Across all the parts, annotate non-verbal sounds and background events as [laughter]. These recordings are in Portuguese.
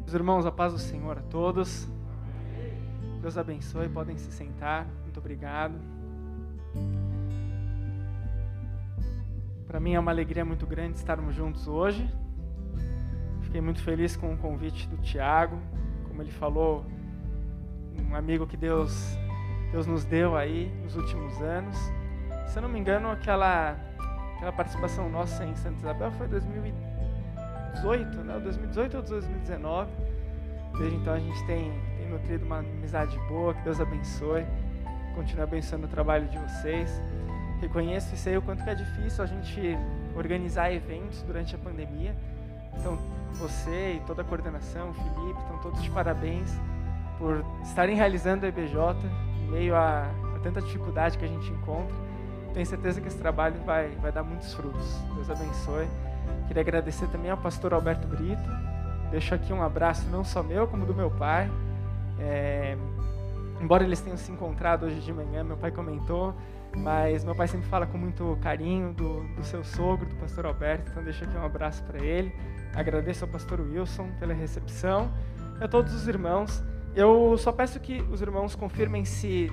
Meus irmãos, a paz do Senhor a todos. Deus abençoe, podem se sentar. Muito obrigado. Para mim é uma alegria muito grande estarmos juntos hoje. Fiquei muito feliz com o convite do Tiago, como ele falou, um amigo que Deus Deus nos deu aí nos últimos anos. Se eu não me engano, aquela aquela participação nossa em Santa Isabel foi 2018, né? 2018 ou 2019. Desde então a gente tem, tem nutrido uma amizade boa, que Deus abençoe, continue abençoando o trabalho de vocês. Reconheço e sei o quanto é difícil a gente organizar eventos durante a pandemia. Então, você e toda a coordenação, o Felipe, estão todos de parabéns por estarem realizando a EBJ em meio a, a tanta dificuldade que a gente encontra. Tenho certeza que esse trabalho vai, vai dar muitos frutos. Deus abençoe. Queria agradecer também ao pastor Alberto Brito. Deixo aqui um abraço não só meu, como do meu pai. É, embora eles tenham se encontrado hoje de manhã, meu pai comentou, mas meu pai sempre fala com muito carinho do, do seu sogro, do pastor Alberto, então deixo aqui um abraço para ele. Agradeço ao pastor Wilson pela recepção e a todos os irmãos. Eu só peço que os irmãos confirmem se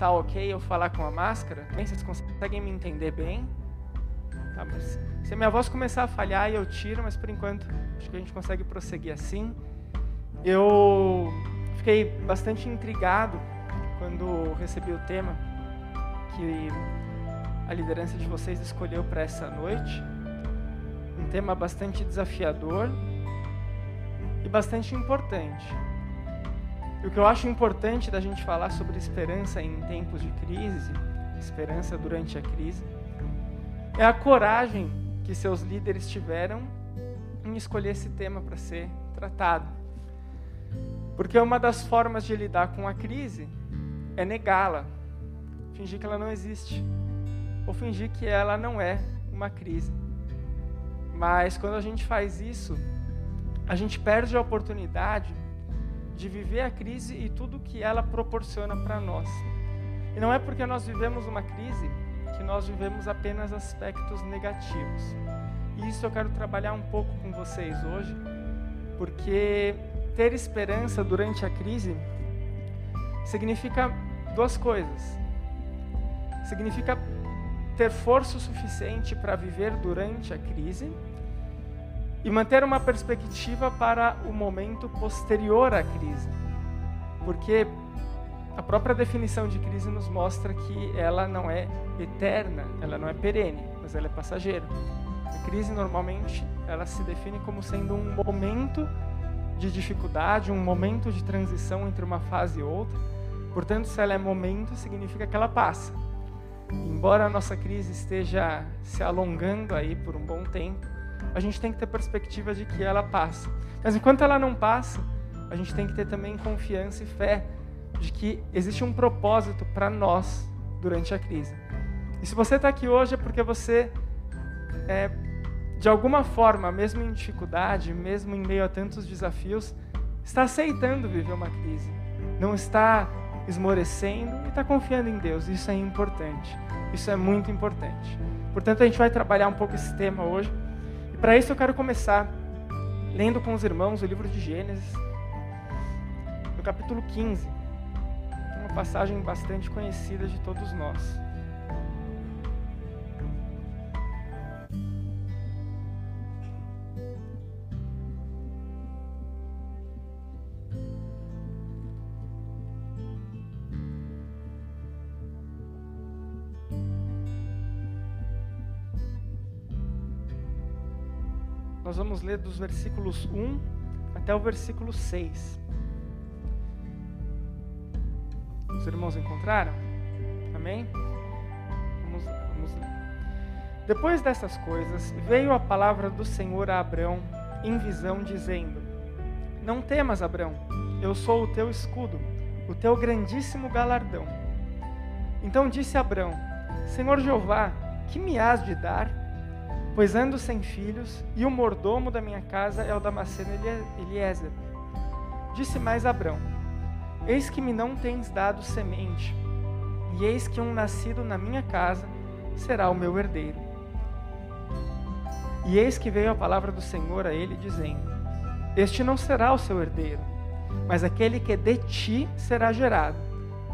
tá ok eu falar com a máscara. Bem, vocês conseguem me entender bem? Tá, se a minha voz começar a falhar, eu tiro, mas por enquanto acho que a gente consegue prosseguir assim. Eu fiquei bastante intrigado quando recebi o tema que a liderança de vocês escolheu para essa noite. Um tema bastante desafiador e bastante importante. E o que eu acho importante da gente falar sobre esperança em tempos de crise, esperança durante a crise, é a coragem que seus líderes tiveram em escolher esse tema para ser tratado. Porque uma das formas de lidar com a crise é negá-la, fingir que ela não existe, ou fingir que ela não é uma crise. Mas quando a gente faz isso, a gente perde a oportunidade de viver a crise e tudo que ela proporciona para nós. E não é porque nós vivemos uma crise que nós vivemos apenas aspectos negativos. E isso eu quero trabalhar um pouco com vocês hoje, porque ter esperança durante a crise significa duas coisas. Significa ter força o suficiente para viver durante a crise e manter uma perspectiva para o momento posterior à crise. Porque a própria definição de crise nos mostra que ela não é eterna, ela não é perene, mas ela é passageira. A crise normalmente ela se define como sendo um momento de dificuldade, um momento de transição entre uma fase e outra. Portanto, se ela é momento, significa que ela passa. Embora a nossa crise esteja se alongando aí por um bom tempo, a gente tem que ter perspectiva de que ela passa. Mas enquanto ela não passa, a gente tem que ter também confiança e fé de que existe um propósito para nós durante a crise. E se você está aqui hoje é porque você, é, de alguma forma, mesmo em dificuldade, mesmo em meio a tantos desafios, está aceitando viver uma crise. Não está esmorecendo e está confiando em Deus. Isso é importante. Isso é muito importante. Portanto, a gente vai trabalhar um pouco esse tema hoje. Para isso eu quero começar lendo com os irmãos o livro de Gênesis, no capítulo 15. Uma passagem bastante conhecida de todos nós. Vamos ler dos versículos 1 até o versículo 6. Os irmãos encontraram? Amém? Vamos, vamos. Depois dessas coisas, veio a palavra do Senhor a Abrão em visão, dizendo: Não temas, Abrão, eu sou o teu escudo, o teu grandíssimo galardão. Então disse Abrão: Senhor Jeová, que me has de dar? Pois ando sem filhos, e o mordomo da minha casa é o Damasceno Eliezer. Disse mais Abrão: Eis que me não tens dado semente, e eis que um nascido na minha casa será o meu herdeiro. E eis que veio a palavra do Senhor a ele, dizendo: Este não será o seu herdeiro, mas aquele que de ti será gerado,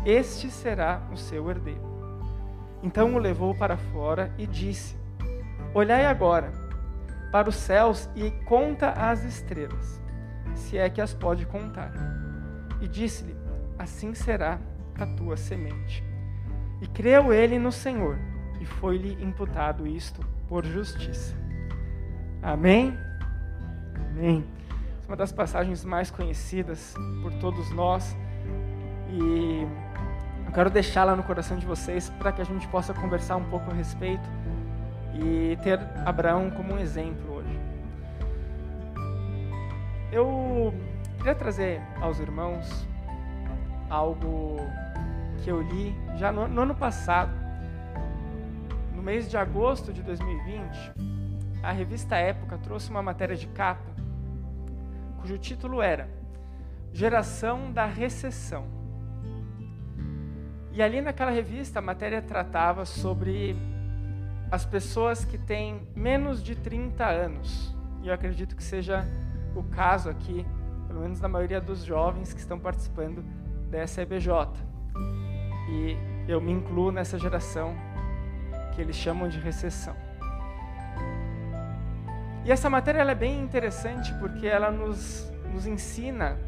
este será o seu herdeiro. Então o levou para fora e disse: Olhai agora para os céus e conta as estrelas, se é que as pode contar. E disse-lhe: Assim será a tua semente. E creu ele no Senhor, e foi-lhe imputado isto por justiça. Amém? Amém. É uma das passagens mais conhecidas por todos nós. E eu quero deixá-la no coração de vocês para que a gente possa conversar um pouco a respeito e ter Abraão como um exemplo hoje. Eu queria trazer aos irmãos algo que eu li já no, no ano passado, no mês de agosto de 2020. A revista Época trouxe uma matéria de capa cujo título era Geração da Recessão. E ali naquela revista a matéria tratava sobre as pessoas que têm menos de 30 anos. E eu acredito que seja o caso aqui, pelo menos da maioria dos jovens que estão participando dessa EBJ. E eu me incluo nessa geração que eles chamam de recessão. E essa matéria é bem interessante porque ela nos, nos ensina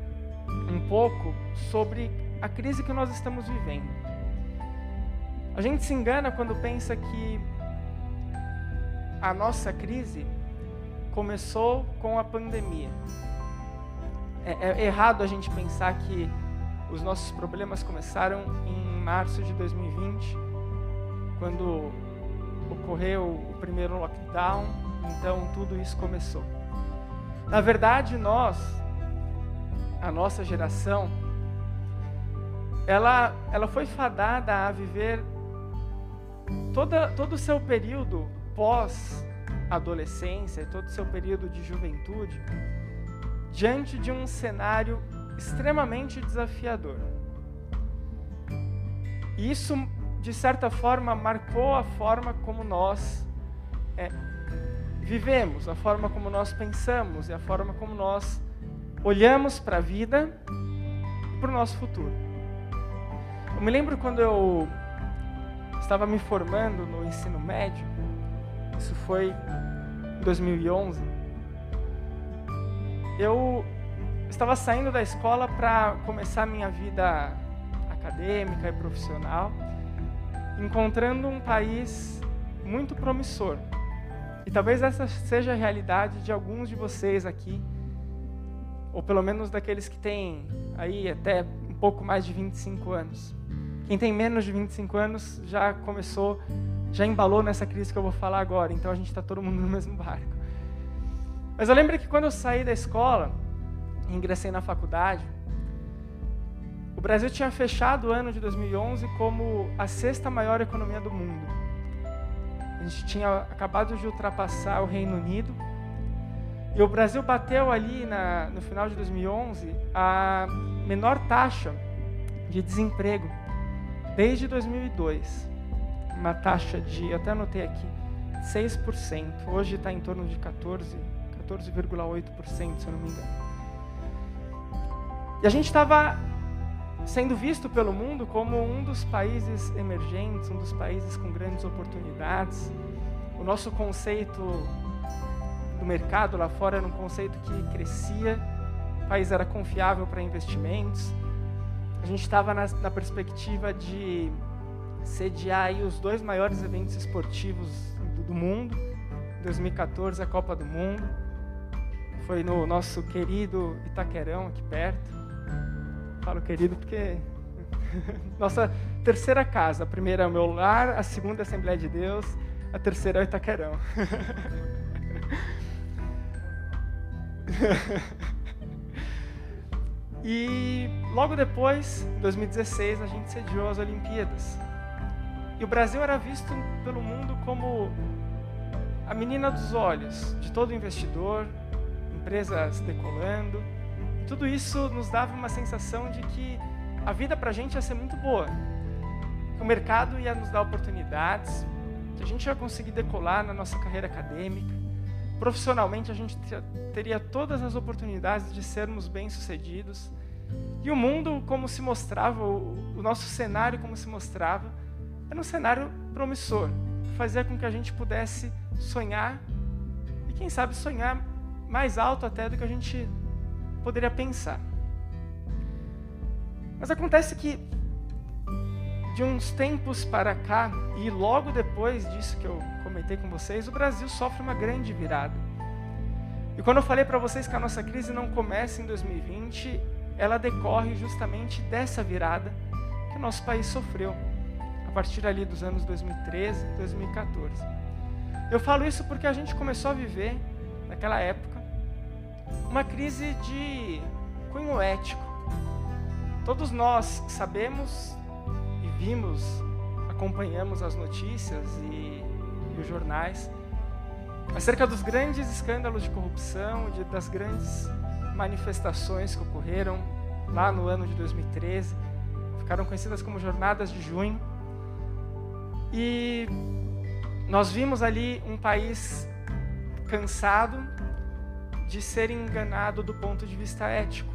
um pouco sobre a crise que nós estamos vivendo. A gente se engana quando pensa que a nossa crise começou com a pandemia. É, é, errado a gente pensar que os nossos problemas começaram em março de 2020, quando ocorreu o primeiro lockdown, então tudo isso começou. Na verdade, nós, a nossa geração, ela, ela foi fadada a viver toda, todo o seu período pós-adolescência, todo o seu período de juventude, diante de um cenário extremamente desafiador. E isso, de certa forma, marcou a forma como nós é, vivemos, a forma como nós pensamos e a forma como nós olhamos para a vida e para o nosso futuro. Eu me lembro quando eu estava me formando no ensino médio, isso foi em 2011. Eu estava saindo da escola para começar minha vida acadêmica e profissional, encontrando um país muito promissor. E talvez essa seja a realidade de alguns de vocês aqui, ou pelo menos daqueles que têm aí até um pouco mais de 25 anos. Quem tem menos de 25 anos já começou já embalou nessa crise que eu vou falar agora, então a gente está todo mundo no mesmo barco. Mas eu lembro que quando eu saí da escola, e ingressei na faculdade, o Brasil tinha fechado o ano de 2011 como a sexta maior economia do mundo. A gente tinha acabado de ultrapassar o Reino Unido. E o Brasil bateu ali na, no final de 2011 a menor taxa de desemprego desde 2002 uma taxa de, até anotei aqui, 6%. Hoje está em torno de 14, 14,8%, se eu não me engano. E a gente estava sendo visto pelo mundo como um dos países emergentes, um dos países com grandes oportunidades. O nosso conceito do mercado lá fora era um conceito que crescia, o país era confiável para investimentos. A gente estava na, na perspectiva de sediar os dois maiores eventos esportivos do, do mundo. 2014, a Copa do Mundo. Foi no nosso querido Itaquerão, aqui perto. Falo querido porque [laughs] nossa terceira casa. A primeira é o meu lar, a segunda é a Assembleia de Deus, a terceira é o Itaquerão. [laughs] e logo depois, em 2016, a gente sediou as Olimpíadas. E o Brasil era visto pelo mundo como a menina dos olhos de todo investidor, empresas decolando. Tudo isso nos dava uma sensação de que a vida para a gente ia ser muito boa, o mercado ia nos dar oportunidades, que a gente ia conseguir decolar na nossa carreira acadêmica, profissionalmente a gente teria todas as oportunidades de sermos bem-sucedidos. E o mundo, como se mostrava, o nosso cenário, como se mostrava, era um cenário promissor, fazia com que a gente pudesse sonhar e, quem sabe, sonhar mais alto até do que a gente poderia pensar. Mas acontece que, de uns tempos para cá, e logo depois disso que eu comentei com vocês, o Brasil sofre uma grande virada. E quando eu falei para vocês que a nossa crise não começa em 2020, ela decorre justamente dessa virada que o nosso país sofreu, partir ali dos anos 2013 e 2014. Eu falo isso porque a gente começou a viver, naquela época, uma crise de cunho ético. Todos nós sabemos e vimos, acompanhamos as notícias e, e os jornais acerca dos grandes escândalos de corrupção, de, das grandes manifestações que ocorreram lá no ano de 2013, ficaram conhecidas como Jornadas de Junho. E nós vimos ali um país cansado de ser enganado do ponto de vista ético.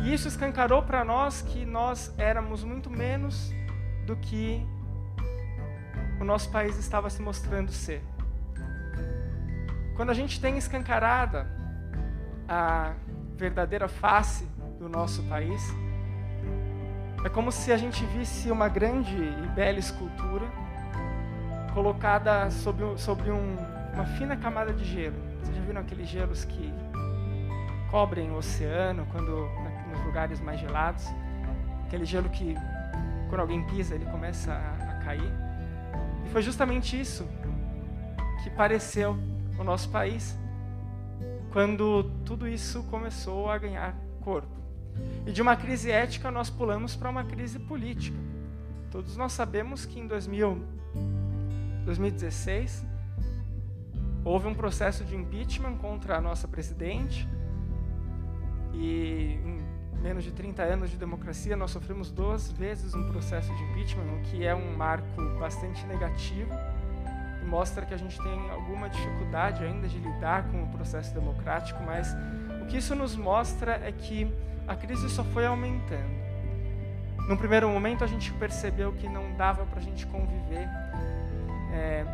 E isso escancarou para nós que nós éramos muito menos do que o nosso país estava se mostrando ser. Quando a gente tem escancarada a verdadeira face do nosso país, é como se a gente visse uma grande e bela escultura colocada sobre, sobre um, uma fina camada de gelo. Vocês já viram aqueles gelos que cobrem o oceano quando nos lugares mais gelados? Aquele gelo que quando alguém pisa ele começa a, a cair. E foi justamente isso que pareceu o nosso país quando tudo isso começou a ganhar corpo. E de uma crise ética nós pulamos para uma crise política. Todos nós sabemos que em 2000, 2016 houve um processo de impeachment contra a nossa presidente e em menos de 30 anos de democracia nós sofremos duas vezes um processo de impeachment, o que é um marco bastante negativo e mostra que a gente tem alguma dificuldade ainda de lidar com o processo democrático, mas o que isso nos mostra é que a crise só foi aumentando. Num primeiro momento, a gente percebeu que não dava para a gente conviver é,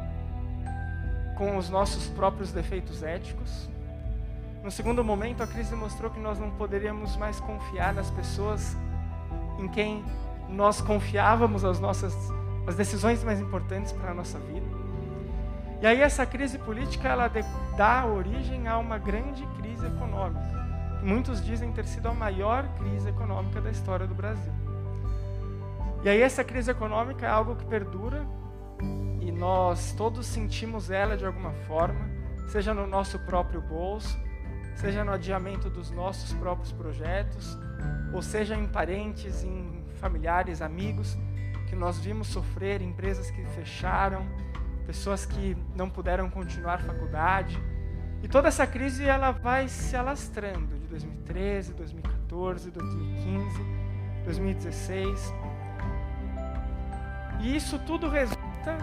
com os nossos próprios defeitos éticos. No segundo momento, a crise mostrou que nós não poderíamos mais confiar nas pessoas em quem nós confiávamos as nossas as decisões mais importantes para a nossa vida. E aí essa crise política ela dá origem a uma grande crise econômica. Muitos dizem ter sido a maior crise econômica da história do Brasil. E aí essa crise econômica é algo que perdura e nós todos sentimos ela de alguma forma, seja no nosso próprio bolso, seja no adiamento dos nossos próprios projetos, ou seja em parentes, em familiares, amigos que nós vimos sofrer, empresas que fecharam, pessoas que não puderam continuar faculdade. E toda essa crise ela vai se alastrando 2013, 2014, 2015, 2016. E isso tudo resulta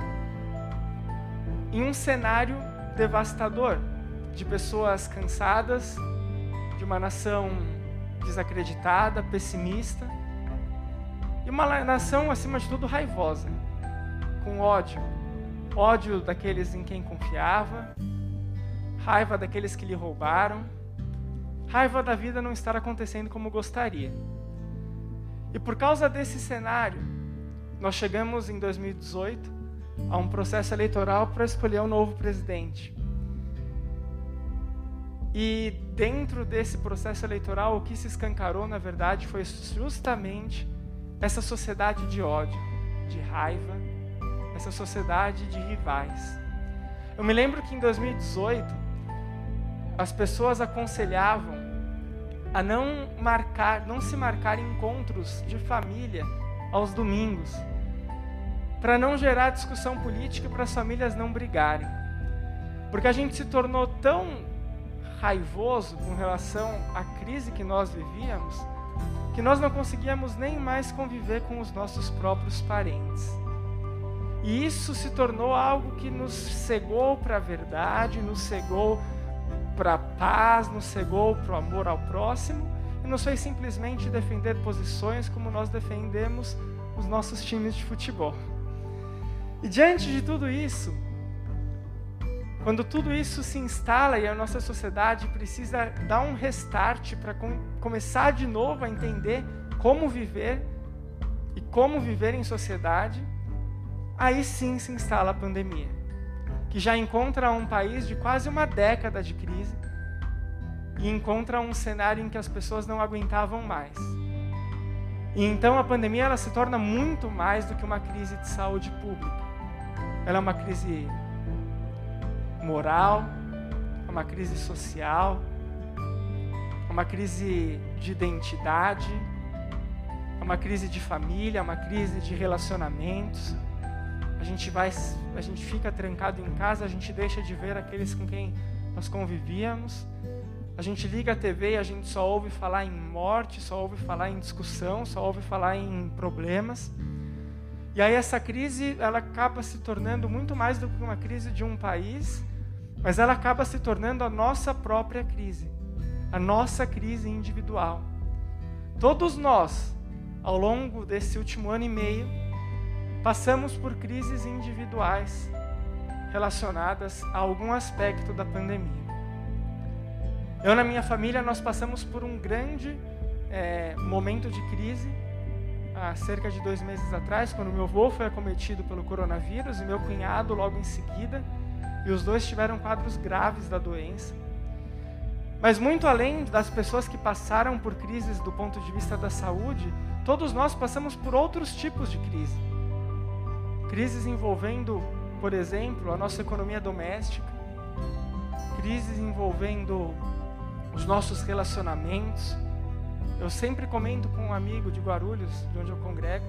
em um cenário devastador de pessoas cansadas, de uma nação desacreditada, pessimista, e uma nação, acima de tudo, raivosa, com ódio ódio daqueles em quem confiava, raiva daqueles que lhe roubaram, raiva da vida não estar acontecendo como gostaria. E por causa desse cenário, nós chegamos em 2018 a um processo eleitoral para escolher um novo presidente. E dentro desse processo eleitoral, o que se escancarou, na verdade, foi justamente essa sociedade de ódio, de raiva, essa sociedade de rivais. Eu me lembro que em 2018 as pessoas aconselhavam a não marcar, não se marcar encontros de família aos domingos, para não gerar discussão política e para as famílias não brigarem. Porque a gente se tornou tão raivoso com relação à crise que nós vivíamos, que nós não conseguíamos nem mais conviver com os nossos próprios parentes. E isso se tornou algo que nos cegou para a verdade, nos cegou para a paz, nos cegou para o amor ao próximo, e não foi simplesmente defender posições como nós defendemos os nossos times de futebol. E diante de tudo isso, quando tudo isso se instala e a nossa sociedade precisa dar um restart para com, começar de novo a entender como viver e como viver em sociedade, aí sim se instala a pandemia que já encontra um país de quase uma década de crise e encontra um cenário em que as pessoas não aguentavam mais. E então a pandemia ela se torna muito mais do que uma crise de saúde pública. Ela é uma crise moral, é uma crise social, é uma crise de identidade, é uma crise de família, é uma crise de relacionamentos gente vai, a gente fica trancado em casa, a gente deixa de ver aqueles com quem nós convivíamos. A gente liga a TV e a gente só ouve falar em morte, só ouve falar em discussão, só ouve falar em problemas. E aí essa crise, ela acaba se tornando muito mais do que uma crise de um país, mas ela acaba se tornando a nossa própria crise, a nossa crise individual. Todos nós, ao longo desse último ano e meio, passamos por crises individuais relacionadas a algum aspecto da pandemia. Eu, na minha família, nós passamos por um grande é, momento de crise há cerca de dois meses atrás, quando meu avô foi acometido pelo coronavírus e meu cunhado logo em seguida, e os dois tiveram quadros graves da doença. Mas muito além das pessoas que passaram por crises do ponto de vista da saúde, todos nós passamos por outros tipos de crise. Crises envolvendo, por exemplo, a nossa economia doméstica, crises envolvendo os nossos relacionamentos. Eu sempre comento com um amigo de Guarulhos, de onde eu congrego,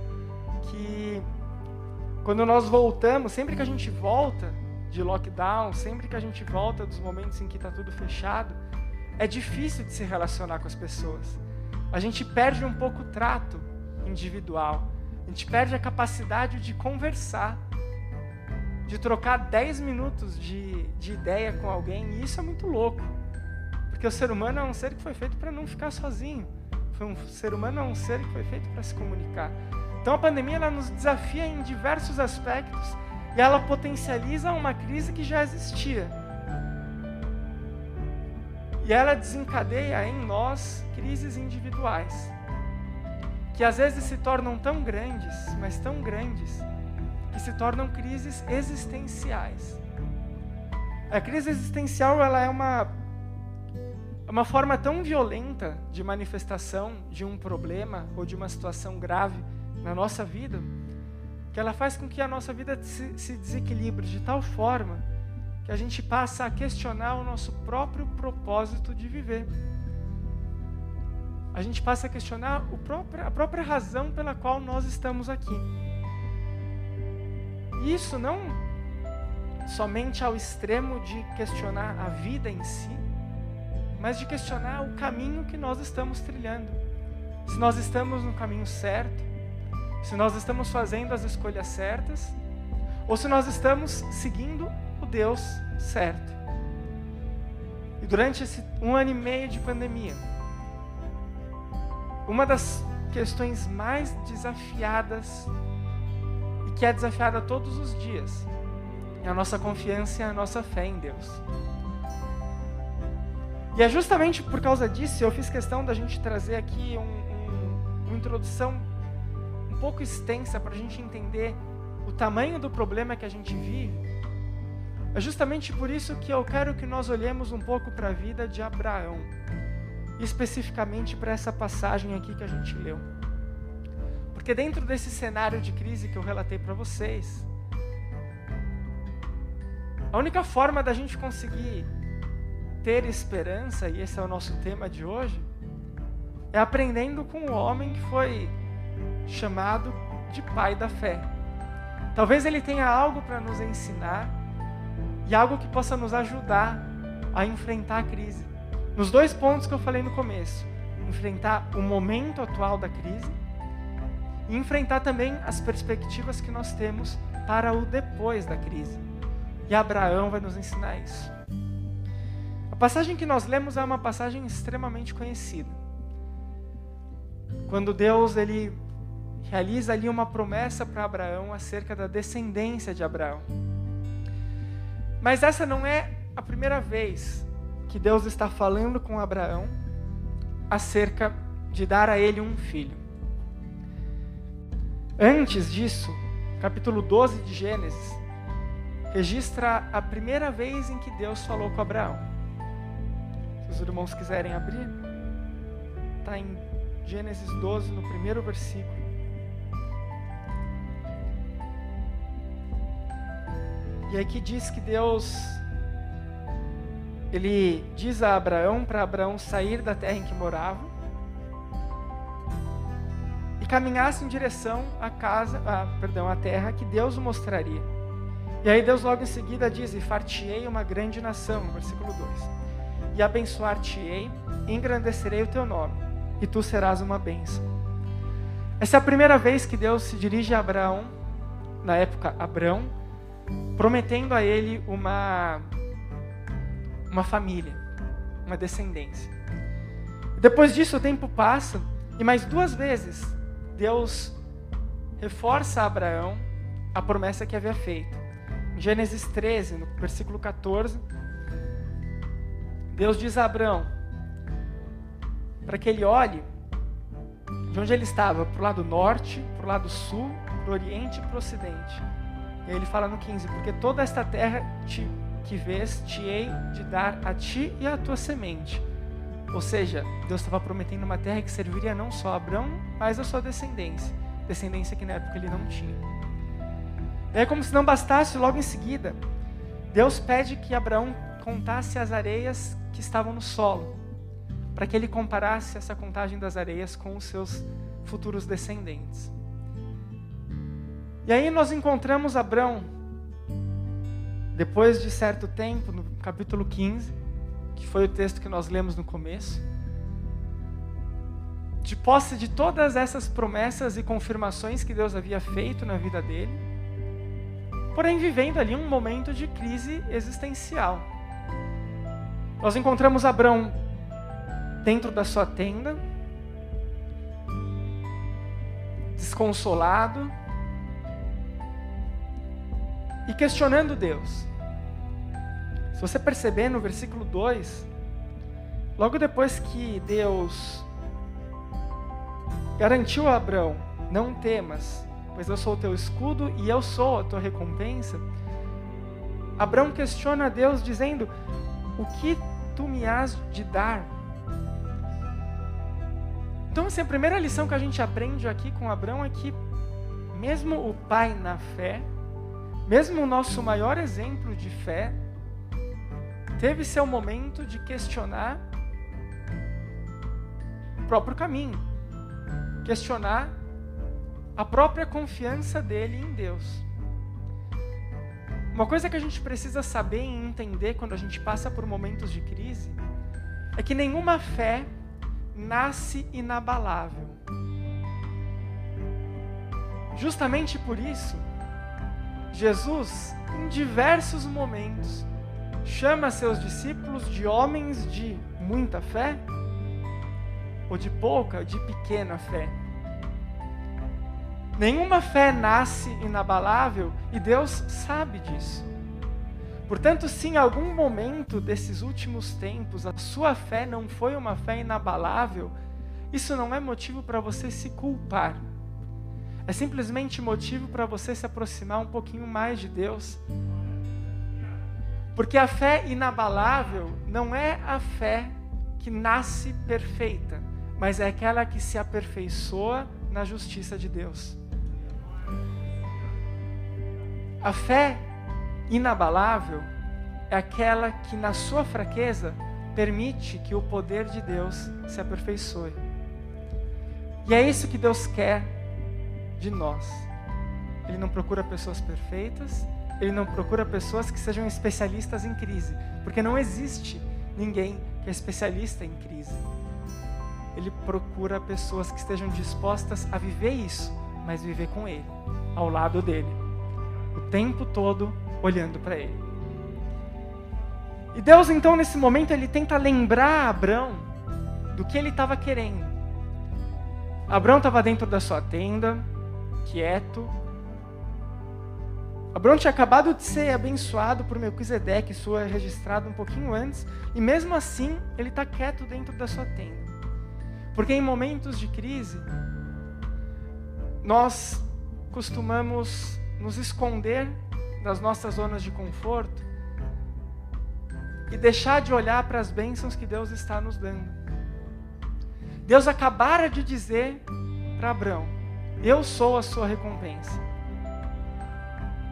que quando nós voltamos, sempre que a gente volta de lockdown, sempre que a gente volta dos momentos em que está tudo fechado, é difícil de se relacionar com as pessoas. A gente perde um pouco o trato individual. A gente perde a capacidade de conversar, de trocar 10 minutos de, de ideia com alguém, e isso é muito louco. Porque o ser humano é um ser que foi feito para não ficar sozinho. Foi um ser humano é um ser que foi feito para se comunicar. Então a pandemia ela nos desafia em diversos aspectos e ela potencializa uma crise que já existia. E ela desencadeia em nós crises individuais que às vezes se tornam tão grandes, mas tão grandes, que se tornam crises existenciais. A crise existencial ela é uma, é uma forma tão violenta de manifestação de um problema ou de uma situação grave na nossa vida, que ela faz com que a nossa vida se, se desequilibre de tal forma que a gente passa a questionar o nosso próprio propósito de viver a gente passa a questionar próprio, a própria razão pela qual nós estamos aqui. E isso não somente ao extremo de questionar a vida em si, mas de questionar o caminho que nós estamos trilhando. Se nós estamos no caminho certo, se nós estamos fazendo as escolhas certas, ou se nós estamos seguindo o Deus certo. E durante esse um ano e meio de pandemia, uma das questões mais desafiadas e que é desafiada todos os dias é a nossa confiança e a nossa fé em Deus. E é justamente por causa disso eu fiz questão da gente trazer aqui um, um, uma introdução um pouco extensa para a gente entender o tamanho do problema que a gente vive. É justamente por isso que eu quero que nós olhemos um pouco para a vida de Abraão especificamente para essa passagem aqui que a gente leu. Porque dentro desse cenário de crise que eu relatei para vocês, a única forma da gente conseguir ter esperança, e esse é o nosso tema de hoje, é aprendendo com o homem que foi chamado de pai da fé. Talvez ele tenha algo para nos ensinar e algo que possa nos ajudar a enfrentar a crise. Nos dois pontos que eu falei no começo: enfrentar o momento atual da crise e enfrentar também as perspectivas que nós temos para o depois da crise. E Abraão vai nos ensinar isso. A passagem que nós lemos é uma passagem extremamente conhecida. Quando Deus ele realiza ali uma promessa para Abraão acerca da descendência de Abraão. Mas essa não é a primeira vez que Deus está falando com Abraão acerca de dar a ele um filho. Antes disso, capítulo 12 de Gênesis registra a primeira vez em que Deus falou com Abraão. Se os irmãos quiserem abrir, está em Gênesis 12, no primeiro versículo. E aqui diz que Deus ele diz a Abraão para Abraão sair da terra em que morava e caminhasse em direção à casa, a, perdão, à terra que Deus o mostraria. E aí Deus logo em seguida diz: "E fartiei uma grande nação", versículo 2. "E abençoar-te-ei, engrandecerei o teu nome, e tu serás uma bênção". Essa é a primeira vez que Deus se dirige a Abraão, na época Abrão, prometendo a ele uma, uma família, uma descendência. Depois disso, o tempo passa e mais duas vezes Deus reforça a Abraão a promessa que havia feito. Em Gênesis 13, no versículo 14, Deus diz a Abraão para que ele olhe de onde ele estava, para o lado norte, para o lado sul, para o oriente e para o ocidente ele fala no 15: Porque toda esta terra te, que vês, te hei de dar a ti e à tua semente. Ou seja, Deus estava prometendo uma terra que serviria não só a Abraão, mas a sua descendência. Descendência que na época ele não tinha. É como se não bastasse, logo em seguida, Deus pede que Abraão contasse as areias que estavam no solo, para que ele comparasse essa contagem das areias com os seus futuros descendentes. E aí nós encontramos Abraão, depois de certo tempo, no capítulo 15, que foi o texto que nós lemos no começo, de posse de todas essas promessas e confirmações que Deus havia feito na vida dele, porém vivendo ali um momento de crise existencial. Nós encontramos Abraão dentro da sua tenda, desconsolado, e questionando Deus. Se você perceber no versículo 2, logo depois que Deus garantiu a Abraão: Não temas, pois eu sou o teu escudo e eu sou a tua recompensa. Abraão questiona a Deus, dizendo: O que tu me has de dar? Então, assim, a primeira lição que a gente aprende aqui com Abraão é que, mesmo o pai na fé, mesmo o nosso maior exemplo de fé teve seu momento de questionar o próprio caminho, questionar a própria confiança dele em Deus. Uma coisa que a gente precisa saber e entender quando a gente passa por momentos de crise é que nenhuma fé nasce inabalável. Justamente por isso, Jesus, em diversos momentos, chama seus discípulos de homens de muita fé, ou de pouca, ou de pequena fé. Nenhuma fé nasce inabalável e Deus sabe disso. Portanto, se em algum momento desses últimos tempos a sua fé não foi uma fé inabalável, isso não é motivo para você se culpar é simplesmente motivo para você se aproximar um pouquinho mais de Deus. Porque a fé inabalável não é a fé que nasce perfeita, mas é aquela que se aperfeiçoa na justiça de Deus. A fé inabalável é aquela que, na sua fraqueza, permite que o poder de Deus se aperfeiçoe. E é isso que Deus quer de nós. Ele não procura pessoas perfeitas, ele não procura pessoas que sejam especialistas em crise, porque não existe ninguém que é especialista em crise. Ele procura pessoas que estejam dispostas a viver isso, mas viver com ele, ao lado dele. o tempo todo olhando para ele. E Deus, então, nesse momento, ele tenta lembrar Abraão do que ele estava querendo. Abraão estava dentro da sua tenda, quieto. Abraão tinha acabado de ser abençoado por Melquisedeque, isso é registrado um pouquinho antes, e mesmo assim ele está quieto dentro da sua tenda. Porque em momentos de crise, nós costumamos nos esconder das nossas zonas de conforto e deixar de olhar para as bênçãos que Deus está nos dando. Deus acabara de dizer para Abraão: Eu sou a sua recompensa.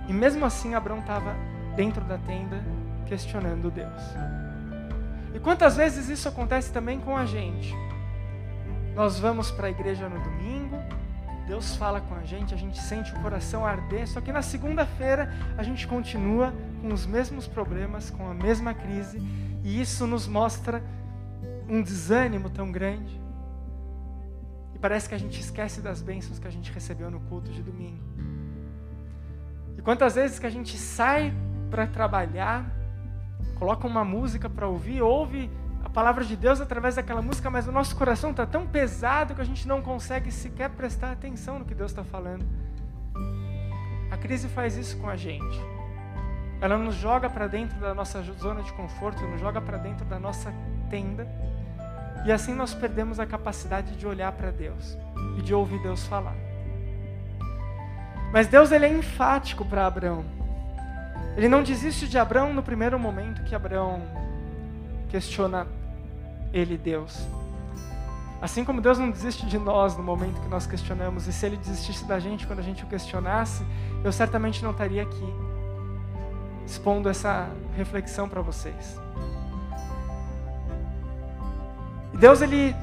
E mesmo assim, Abraão estava dentro da tenda questionando Deus. E quantas vezes isso acontece também com a gente? Nós vamos para a igreja no domingo, Deus fala com a gente, a gente sente o coração arder, só que na segunda-feira a gente continua com os mesmos problemas, com a mesma crise, e isso nos mostra um desânimo tão grande. E parece que a gente esquece das bênçãos que a gente recebeu no culto de domingo. Quantas vezes que a gente sai para trabalhar, coloca uma música para ouvir, ouve palavra de Deus através daquela música, mas o nosso coração está tão pesado que a gente não consegue sequer prestar atenção no que Deus está falando. A crise faz isso com a gente. Ela nos joga para dentro da nossa zona de conforto, nos joga para dentro da nossa tenda, e assim nós perdemos a capacidade de olhar para Deus e de ouvir Deus falar. Mas Deus ele é enfático para Abraão. Ele não desiste de Abraão no primeiro momento que Abraão questiona ele Deus. Assim como Deus não desiste de nós no momento que nós questionamos, e se Ele desistisse da gente quando a gente o questionasse, eu certamente não estaria aqui expondo essa reflexão para vocês. Deus ele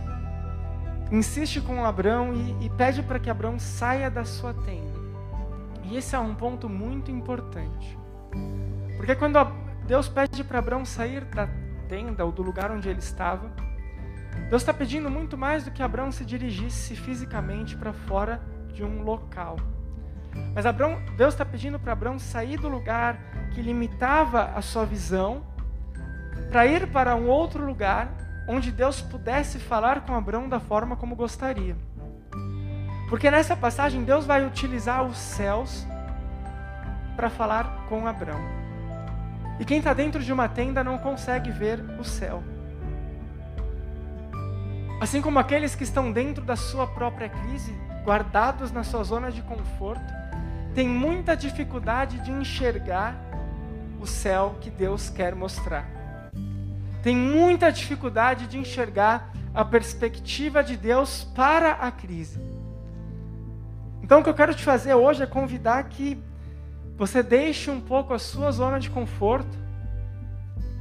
insiste com Abraão e, e pede para que Abraão saia da sua tenda. E esse é um ponto muito importante, porque quando Deus pede para Abraão sair da tenda ou do lugar onde ele estava. Deus está pedindo muito mais do que Abraão se dirigisse fisicamente para fora de um local. Mas Abraão, Deus está pedindo para Abraão sair do lugar que limitava a sua visão para ir para um outro lugar onde Deus pudesse falar com Abraão da forma como gostaria. Porque nessa passagem Deus vai utilizar os céus para falar com Abraão. E quem está dentro de uma tenda não consegue ver o céu. Assim como aqueles que estão dentro da sua própria crise, guardados na sua zona de conforto, têm muita dificuldade de enxergar o céu que Deus quer mostrar. Tem muita dificuldade de enxergar a perspectiva de Deus para a crise. Então, o que eu quero te fazer hoje é convidar que você deixe um pouco a sua zona de conforto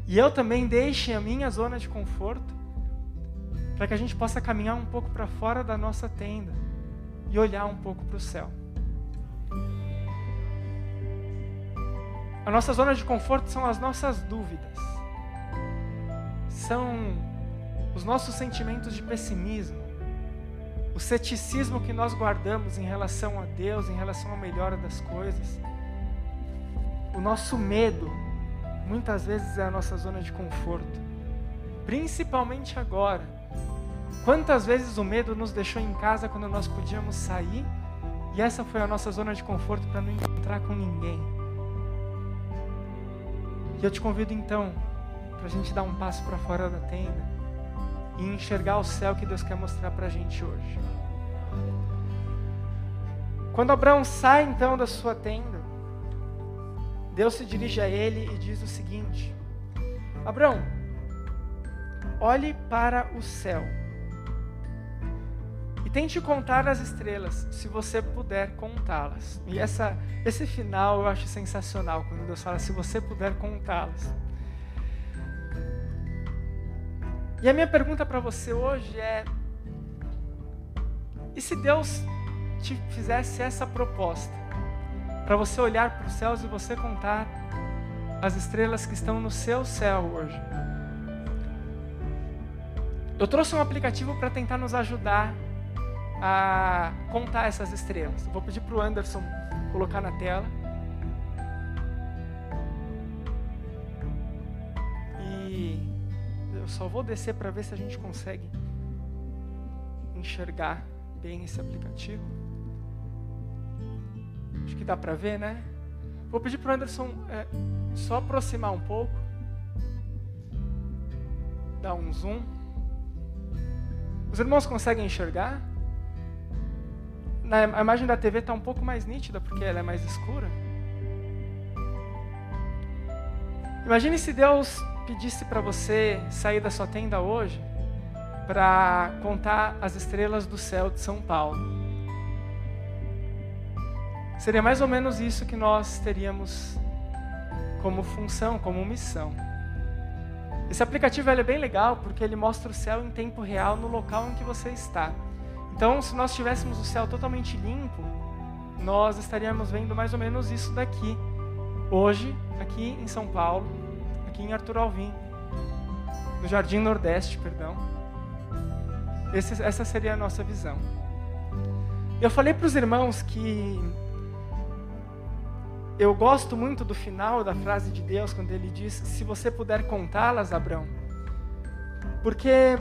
e eu também deixe a minha zona de conforto para que a gente possa caminhar um pouco para fora da nossa tenda e olhar um pouco para o céu. A nossa zona de conforto são as nossas dúvidas, são os nossos sentimentos de pessimismo, o ceticismo que nós guardamos em relação a Deus, em relação à melhora das coisas o nosso medo, muitas vezes, é a nossa zona de conforto. Principalmente agora. Quantas vezes o medo nos deixou em casa quando nós podíamos sair e essa foi a nossa zona de conforto para não encontrar com ninguém? E eu te convido então para a gente dar um passo para fora da tenda e enxergar o céu que Deus quer mostrar para a gente hoje. Quando Abraão sai então da sua tenda, Deus se dirige a ele e diz o seguinte: Abraão, olhe para o céu e tente contar as estrelas, se você puder contá-las. E essa, esse final eu acho sensacional, quando Deus fala, se você puder contá-las. E a minha pergunta para você hoje é: e se Deus te fizesse essa proposta? para você olhar para os céus e você contar as estrelas que estão no seu céu hoje. Eu trouxe um aplicativo para tentar nos ajudar a contar essas estrelas. vou pedir para o Anderson colocar na tela. Só vou descer para ver se a gente consegue enxergar bem esse aplicativo. Acho que dá para ver, né? Vou pedir para o Anderson é, só aproximar um pouco. Dar um zoom. Os irmãos conseguem enxergar? Na, a imagem da TV está um pouco mais nítida porque ela é mais escura. Imagine se Deus pedisse para você sair da sua tenda hoje para contar as estrelas do céu de São Paulo. Seria mais ou menos isso que nós teríamos como função, como missão. Esse aplicativo é bem legal porque ele mostra o céu em tempo real no local em que você está. Então, se nós tivéssemos o céu totalmente limpo, nós estaríamos vendo mais ou menos isso daqui. Hoje, aqui em São Paulo, aqui em Arthur Alvim, no Jardim Nordeste, perdão. Esse, essa seria a nossa visão. Eu falei para os irmãos que eu gosto muito do final da frase de Deus, quando ele diz: Se você puder contá-las, Abraão. Porque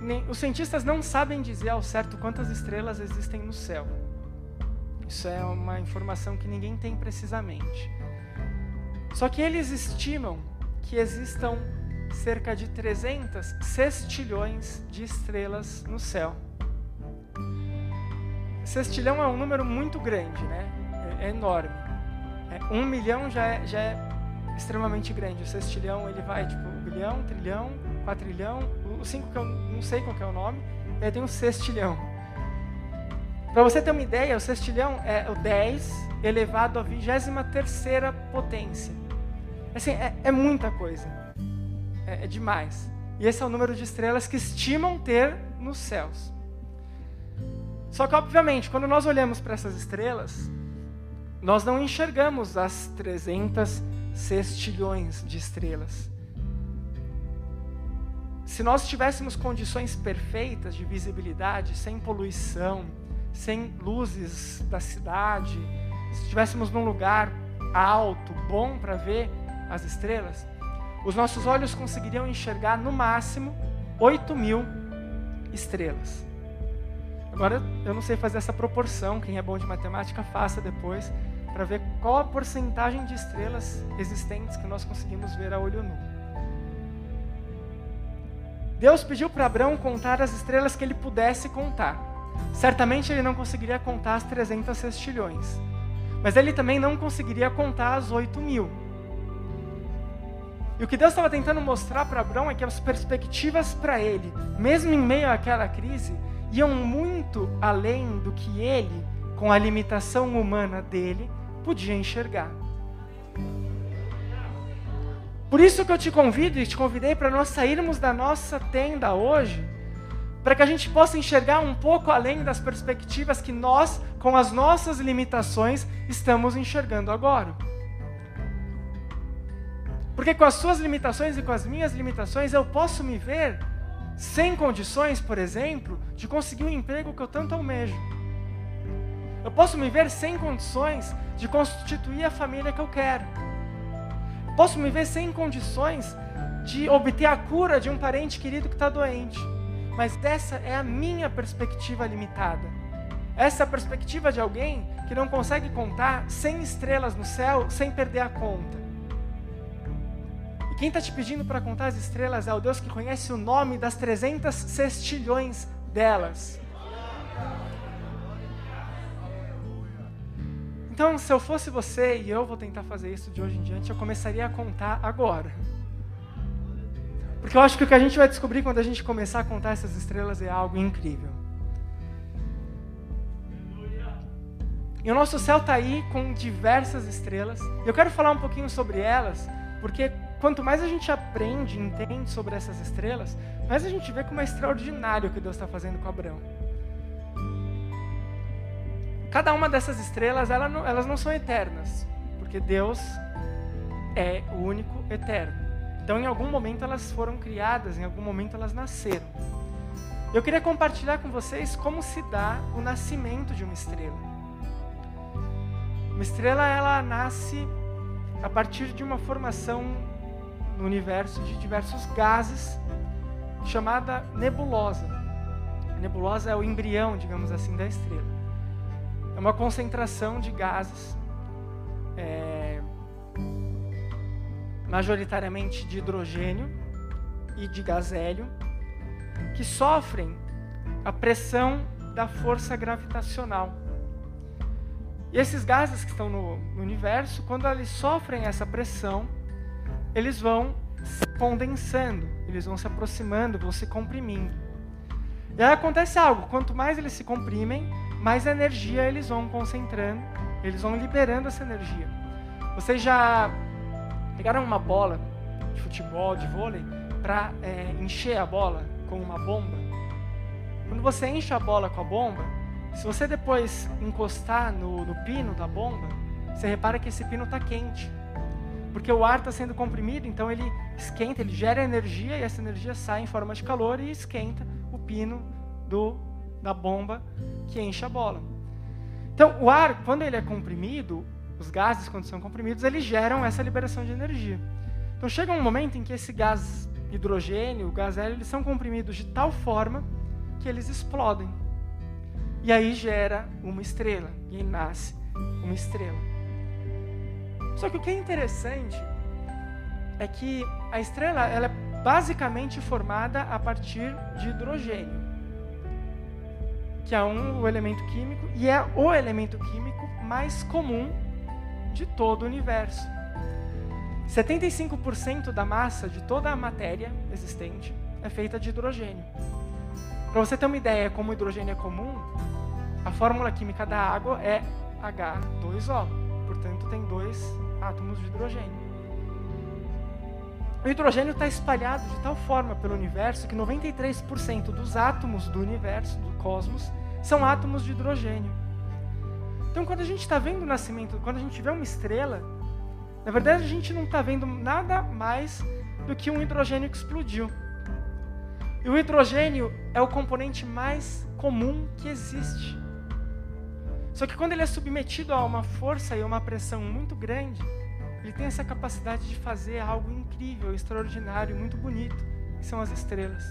nem, os cientistas não sabem dizer ao certo quantas estrelas existem no céu. Isso é uma informação que ninguém tem precisamente. Só que eles estimam que existam cerca de 300 sextilhões de estrelas no céu. Sextilhão é um número muito grande, né? É, é enorme. É, um milhão já é, já é extremamente grande. O sextilhão ele vai tipo bilhão, trilhão, quatrilhão, o cinco que eu não sei qual é o nome, e aí tem um sextilhão. Para você ter uma ideia, o sextilhão é o 10 elevado à 23 terceira potência. Assim, é, é muita coisa. É, é demais. E esse é o número de estrelas que estimam ter nos céus. Só que, obviamente, quando nós olhamos para essas estrelas, nós não enxergamos as 300 sextilhões de estrelas. Se nós tivéssemos condições perfeitas de visibilidade, sem poluição, sem luzes da cidade, se estivéssemos num lugar alto, bom para ver as estrelas, os nossos olhos conseguiriam enxergar no máximo 8 mil estrelas. Agora, eu não sei fazer essa proporção, quem é bom de matemática, faça depois, para ver qual a porcentagem de estrelas existentes que nós conseguimos ver a olho nu. Deus pediu para Abraão contar as estrelas que ele pudesse contar. Certamente ele não conseguiria contar as 300 sextilhões, mas ele também não conseguiria contar as 8 mil. E o que Deus estava tentando mostrar para Abraão é que as perspectivas para ele, mesmo em meio àquela crise, iam muito além do que ele, com a limitação humana dele, podia enxergar. Por isso que eu te convido e te convidei para nós sairmos da nossa tenda hoje, para que a gente possa enxergar um pouco além das perspectivas que nós, com as nossas limitações, estamos enxergando agora. Porque com as suas limitações e com as minhas limitações, eu posso me ver sem condições, por exemplo, de conseguir um emprego que eu tanto almejo. Eu posso me ver sem condições de constituir a família que eu quero. Posso me ver sem condições de obter a cura de um parente querido que está doente. Mas essa é a minha perspectiva limitada. Essa perspectiva de alguém que não consegue contar 100 estrelas no céu sem perder a conta. Quem está te pedindo para contar as estrelas é o Deus que conhece o nome das 300 sextilhões delas. Então, se eu fosse você, e eu vou tentar fazer isso de hoje em diante, eu começaria a contar agora. Porque eu acho que o que a gente vai descobrir quando a gente começar a contar essas estrelas é algo incrível. E o nosso céu está aí com diversas estrelas. Eu quero falar um pouquinho sobre elas, porque quanto mais a gente aprende e entende sobre essas estrelas, mais a gente vê como é extraordinário o que Deus está fazendo com Abraão. Cada uma dessas estrelas, elas não, elas não são eternas, porque Deus é o único eterno. Então, em algum momento elas foram criadas, em algum momento elas nasceram. Eu queria compartilhar com vocês como se dá o nascimento de uma estrela. Uma estrela ela nasce a partir de uma formação no universo de diversos gases, chamada nebulosa. A nebulosa é o embrião, digamos assim, da estrela. É uma concentração de gases, é, majoritariamente de hidrogênio e de gás hélio, que sofrem a pressão da força gravitacional. E esses gases que estão no, universo, quando eles sofrem essa pressão, eles vão se condensando, eles vão se aproximando, vão se comprimindo. E aí acontece algo, quanto mais eles se comprimem, mais energia eles vão concentrando, eles vão liberando essa energia. Vocês já pegaram uma bola de futebol, de vôlei, para é, encher a bola com uma bomba? Quando você enche a bola com a bomba, se você depois encostar no, no pino da bomba, você repara que esse pino está quente. Porque o ar está sendo comprimido, então ele esquenta, ele gera energia e essa energia sai em forma de calor e esquenta o pino do, da bomba que enche a bola. Então, o ar, quando ele é comprimido, os gases, quando são comprimidos, eles geram essa liberação de energia. Então, chega um momento em que esse gás hidrogênio, o gás hélio, eles são comprimidos de tal forma que eles explodem. E aí gera uma estrela, e aí nasce uma estrela. Só que o que é interessante é que a estrela ela é basicamente formada a partir de hidrogênio, que é um o elemento químico e é o elemento químico mais comum de todo o universo. 75% da massa de toda a matéria existente é feita de hidrogênio. Para você ter uma ideia como o hidrogênio é comum, a fórmula química da água é H2O, portanto tem dois átomos de hidrogênio. O hidrogênio está espalhado de tal forma pelo universo que 93% dos átomos do universo, do cosmos, são átomos de hidrogênio. Então, quando a gente está vendo o nascimento, quando a gente vê uma estrela, na verdade a gente não está vendo nada mais do que um hidrogênio que explodiu. E o hidrogênio é o componente mais comum que existe. Só que quando ele é submetido a uma força e uma pressão muito grande, ele tem essa capacidade de fazer algo incrível, extraordinário, muito bonito, que são as estrelas.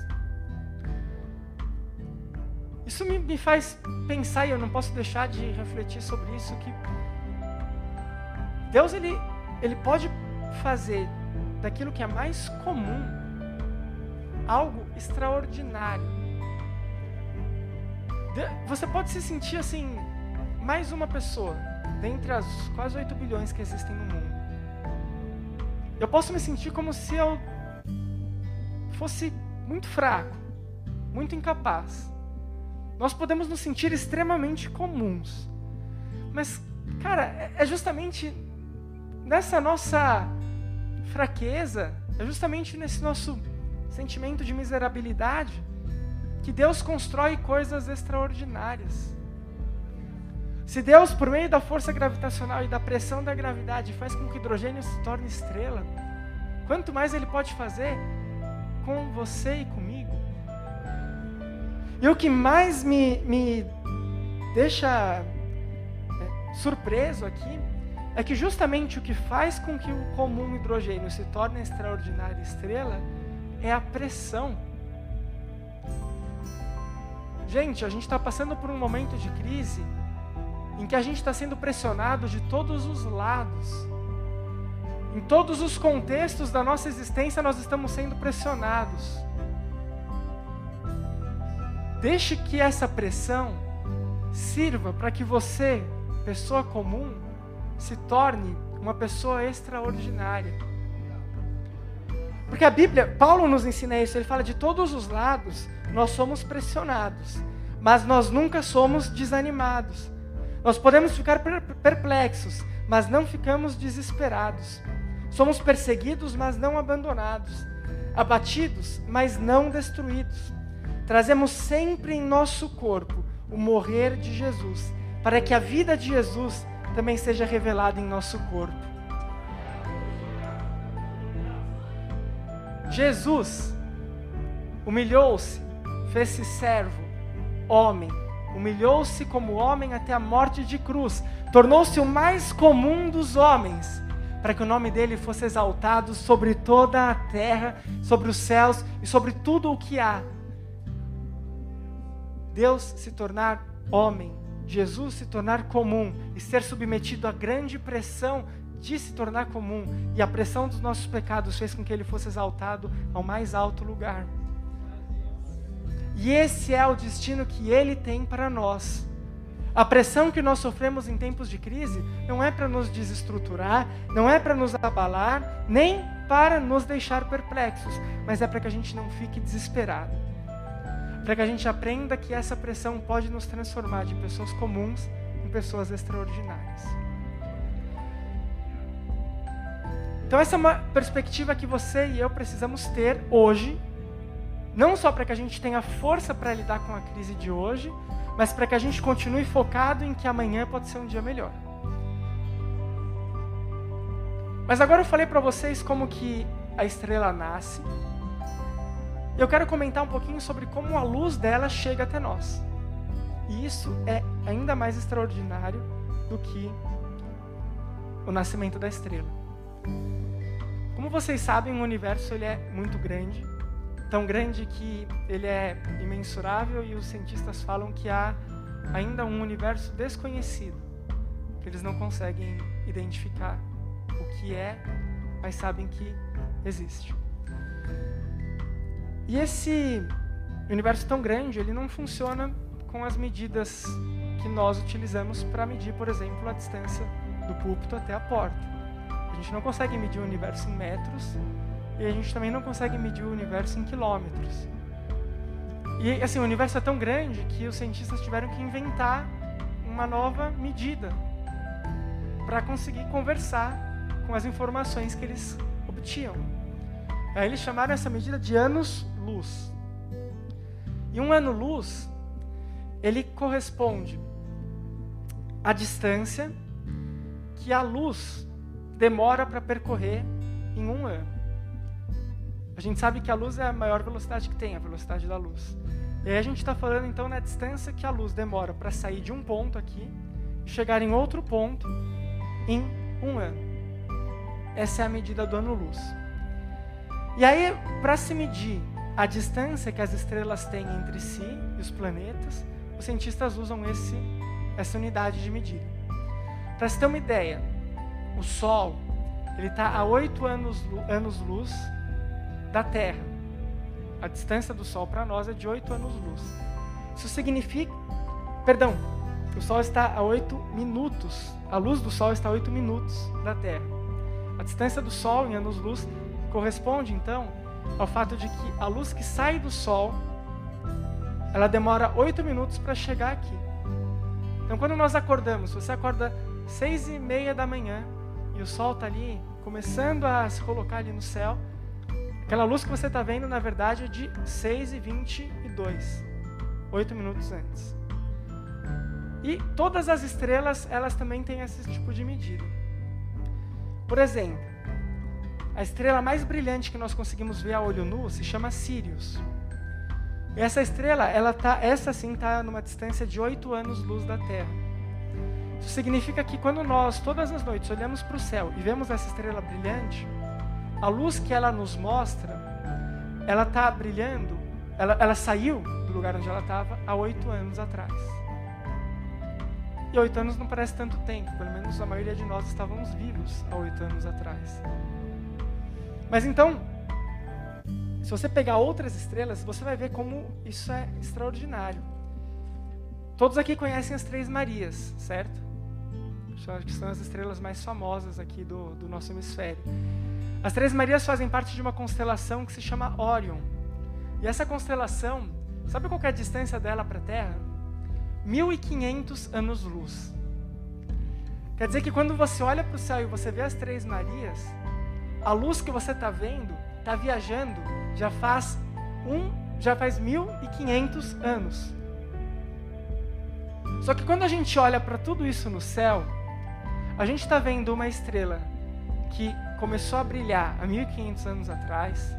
Isso me, me faz pensar, e eu não posso deixar de refletir sobre isso, que Deus ele, ele pode fazer daquilo que é mais comum algo extraordinário. Você pode se sentir assim, mais uma pessoa, dentre as quase 8 bilhões que existem no mundo. Eu posso me sentir como se eu fosse muito fraco, muito incapaz. Nós podemos nos sentir extremamente comuns. Mas, cara, é, é justamente nessa nossa fraqueza, é justamente nesse nosso sentimento de miserabilidade, que Deus constrói coisas extraordinárias. Se Deus, por meio da força gravitacional e da pressão da gravidade, faz com que o hidrogênio se torne estrela, quanto mais Ele pode fazer com você e comigo. E o que mais me, me deixa é, surpreso aqui é que justamente o que faz com que o comum hidrogênio se torne extraordinária estrela é a pressão. Gente, a gente está passando por um momento de crise em que a gente está sendo pressionado de todos os lados. Em todos os contextos da nossa existência, nós estamos sendo pressionados. Deixe que essa pressão sirva para que você, pessoa comum, se torne uma pessoa extraordinária. Porque a Bíblia, Paulo nos ensina isso, ele fala de todos os lados, nós somos pressionados, mas nós nunca somos desanimados. Nós podemos ficar perplexos, mas não ficamos desesperados. Somos perseguidos, mas não abandonados. Abatidos, mas não destruídos. Trazemos sempre em nosso corpo o morrer de Jesus, para que a vida de Jesus também seja revelada em nosso corpo. Jesus humilhou-se, fez-se servo, homem, humilhou-se como homem até a morte de cruz, tornou-se o mais comum dos homens, para que o nome dele fosse exaltado sobre toda a terra, sobre os céus e sobre tudo o que há. Deus se tornar homem, Jesus se tornar comum e ser submetido à grande pressão de se tornar comum, e a pressão dos nossos pecados fez com que ele fosse exaltado ao mais alto lugar. E esse é o destino que ele tem para nós. A pressão que nós sofremos em tempos de crise não é para nos desestruturar, não é para nos abalar, nem para nos deixar perplexos, mas é para que a gente não fique desesperado. Para que a gente aprenda que essa pressão pode nos transformar de pessoas comuns em pessoas extraordinárias. Então, essa é uma perspectiva que você e eu precisamos ter hoje, não só para que a gente tenha força para lidar com a crise de hoje, mas para que a gente continue focado em que amanhã pode ser um dia melhor. Mas agora eu falei para vocês como que a estrela nasce. Eu quero comentar um pouquinho sobre como a luz dela chega até nós. E isso é ainda mais extraordinário do que o nascimento da estrela. Como vocês sabem, o universo ele é muito grande tão grande que ele é imensurável e os cientistas falam que há ainda um universo desconhecido, que eles não conseguem identificar o que é, mas sabem que existe. E esse universo tão grande, ele não funciona com as medidas que nós utilizamos para medir, por exemplo, a distância do púlpito até a porta. A gente não consegue medir o universo em metros, e a gente também não consegue medir o universo em quilômetros. E assim, o universo é tão grande que os cientistas tiveram que inventar uma nova medida para conseguir conversar com as informações que eles obtinham. Aí eles chamaram essa medida de anos-luz. E um ano-luz, ele corresponde à distância que a luz demora para percorrer em um ano. A gente sabe que a luz é a maior velocidade que tem, a velocidade da luz. E aí a gente está falando então na distância que a luz demora para sair de um ponto aqui e chegar em outro ponto em um ano. Essa é a medida do ano-luz. E aí, para se medir a distância que as estrelas têm entre si e os planetas, os cientistas usam esse, essa unidade de medida. Para se ter uma ideia, o Sol ele está a 8 anos-luz anos da Terra. A distância do Sol para nós é de 8 anos-luz. Isso significa. Perdão, o Sol está a 8 minutos. A luz do Sol está a 8 minutos da Terra. A distância do Sol em anos-luz corresponde, então, ao fato de que a luz que sai do Sol ela demora 8 minutos para chegar aqui. Então, quando nós acordamos, você acorda seis e meia da manhã e o Sol está ali começando a se colocar ali no céu, Aquela luz que você está vendo, na verdade, é de 6 e 22, 8 minutos antes. E todas as estrelas, elas também têm esse tipo de medida. Por exemplo, a estrela mais brilhante que nós conseguimos ver a olho nu se chama Sirius. E essa estrela, ela tá, essa sim está numa distância de 8 anos-luz da Terra. Isso significa que quando nós, todas as noites, olhamos para o céu e vemos essa estrela brilhante, a luz que ela nos mostra, ela está brilhando, ela, ela saiu do lugar onde ela estava há oito anos atrás. E oito anos não parece tanto tempo, pelo menos a maioria de nós estávamos vivos há oito anos atrás. Mas então, se você pegar outras estrelas, você vai ver como isso é extraordinário. Todos aqui conhecem as Três Marias, certo? Acho que são as estrelas mais famosas aqui do, do nosso hemisfério. As Três Marias fazem parte de uma constelação que se chama Orion. E essa constelação, sabe qual é a distância dela para a Terra? 1500 anos-luz. Quer dizer que quando você olha para o céu e você vê as Três Marias, a luz que você está vendo está viajando já faz um, já faz 1500 anos. Só que quando a gente olha para tudo isso no céu, a gente está vendo uma estrela que começou a brilhar há 1500 anos atrás,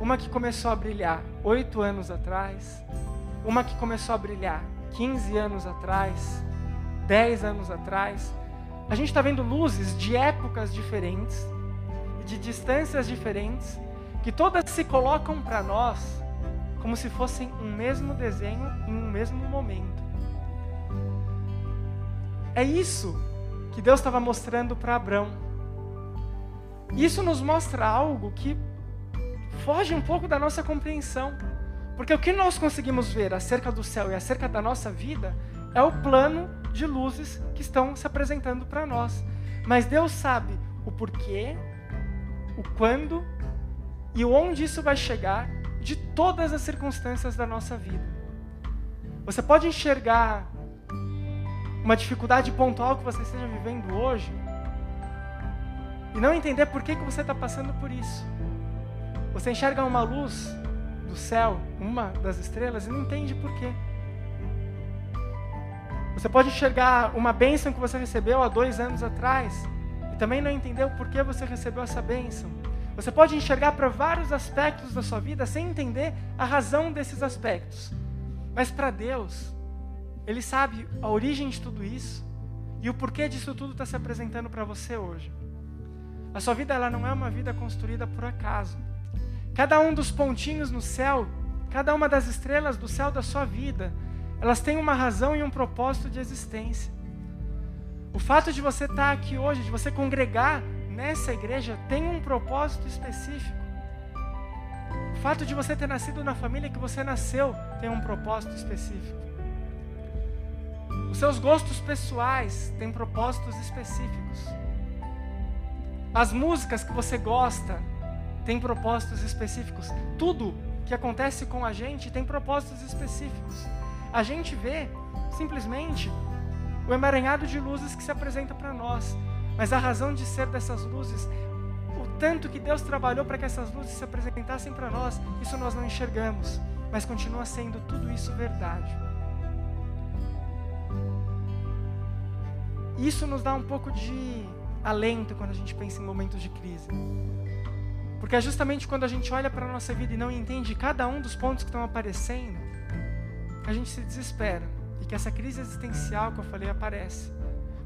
uma que começou a brilhar 8 anos atrás, uma que começou a brilhar 15 anos atrás, 10 anos atrás, a gente está vendo luzes de épocas diferentes, de distâncias diferentes, que todas se colocam para nós como se fossem um mesmo desenho em um mesmo momento. É isso que Deus estava mostrando para Abraão. Isso nos mostra algo que foge um pouco da nossa compreensão. Porque o que nós conseguimos ver acerca do céu e acerca da nossa vida é o plano de luzes que estão se apresentando para nós. Mas Deus sabe o porquê, o quando e onde isso vai chegar de todas as circunstâncias da nossa vida. Você pode enxergar uma dificuldade pontual que você esteja vivendo hoje e não entender por que, que você está passando por isso. Você enxerga uma luz do céu, uma das estrelas, e não entende por quê. Você pode enxergar uma bênção que você recebeu há dois anos atrás também não entendeu por que você recebeu essa bênção. Você pode enxergar para vários aspectos da sua vida sem entender a razão desses aspectos. Mas para Deus, Ele sabe a origem de tudo isso e o porquê disso tudo está se apresentando para você hoje. A sua vida ela não é uma vida construída por acaso. Cada um dos pontinhos no céu, cada uma das estrelas do céu da sua vida, elas têm uma razão e um propósito de existência. O fato de você estar aqui hoje, de você congregar nessa igreja, tem um propósito específico. O fato de você ter nascido na família que você nasceu tem um propósito específico. Os seus gostos pessoais têm propósitos específicos. As músicas que você gosta têm propósitos específicos. Tudo que acontece com a gente tem propósitos específicos. A gente vê simplesmente o emaranhado de luzes que se apresenta para nós. Mas a razão de ser dessas luzes, o tanto que Deus trabalhou para que essas luzes se apresentassem para nós, isso nós não enxergamos. Mas continua sendo tudo isso verdade. Isso nos dá um pouco de alento quando a gente pensa em momentos de crise. Porque é justamente quando a gente olha para a nossa vida e não entende cada um dos pontos que estão aparecendo, a gente se desespera que essa crise existencial que eu falei aparece.